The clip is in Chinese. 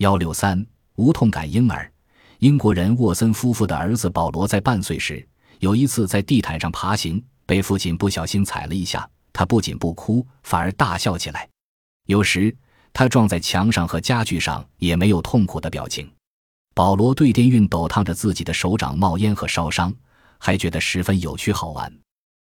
幺六三无痛感婴儿。英国人沃森夫妇的儿子保罗在半岁时有一次在地毯上爬行被父亲不小心踩了一下他不仅不哭反而大笑起来。有时他撞在墙上和家具上也没有痛苦的表情。保罗对电熨斗烫着自己的手掌冒烟和烧伤还觉得十分有趣好玩。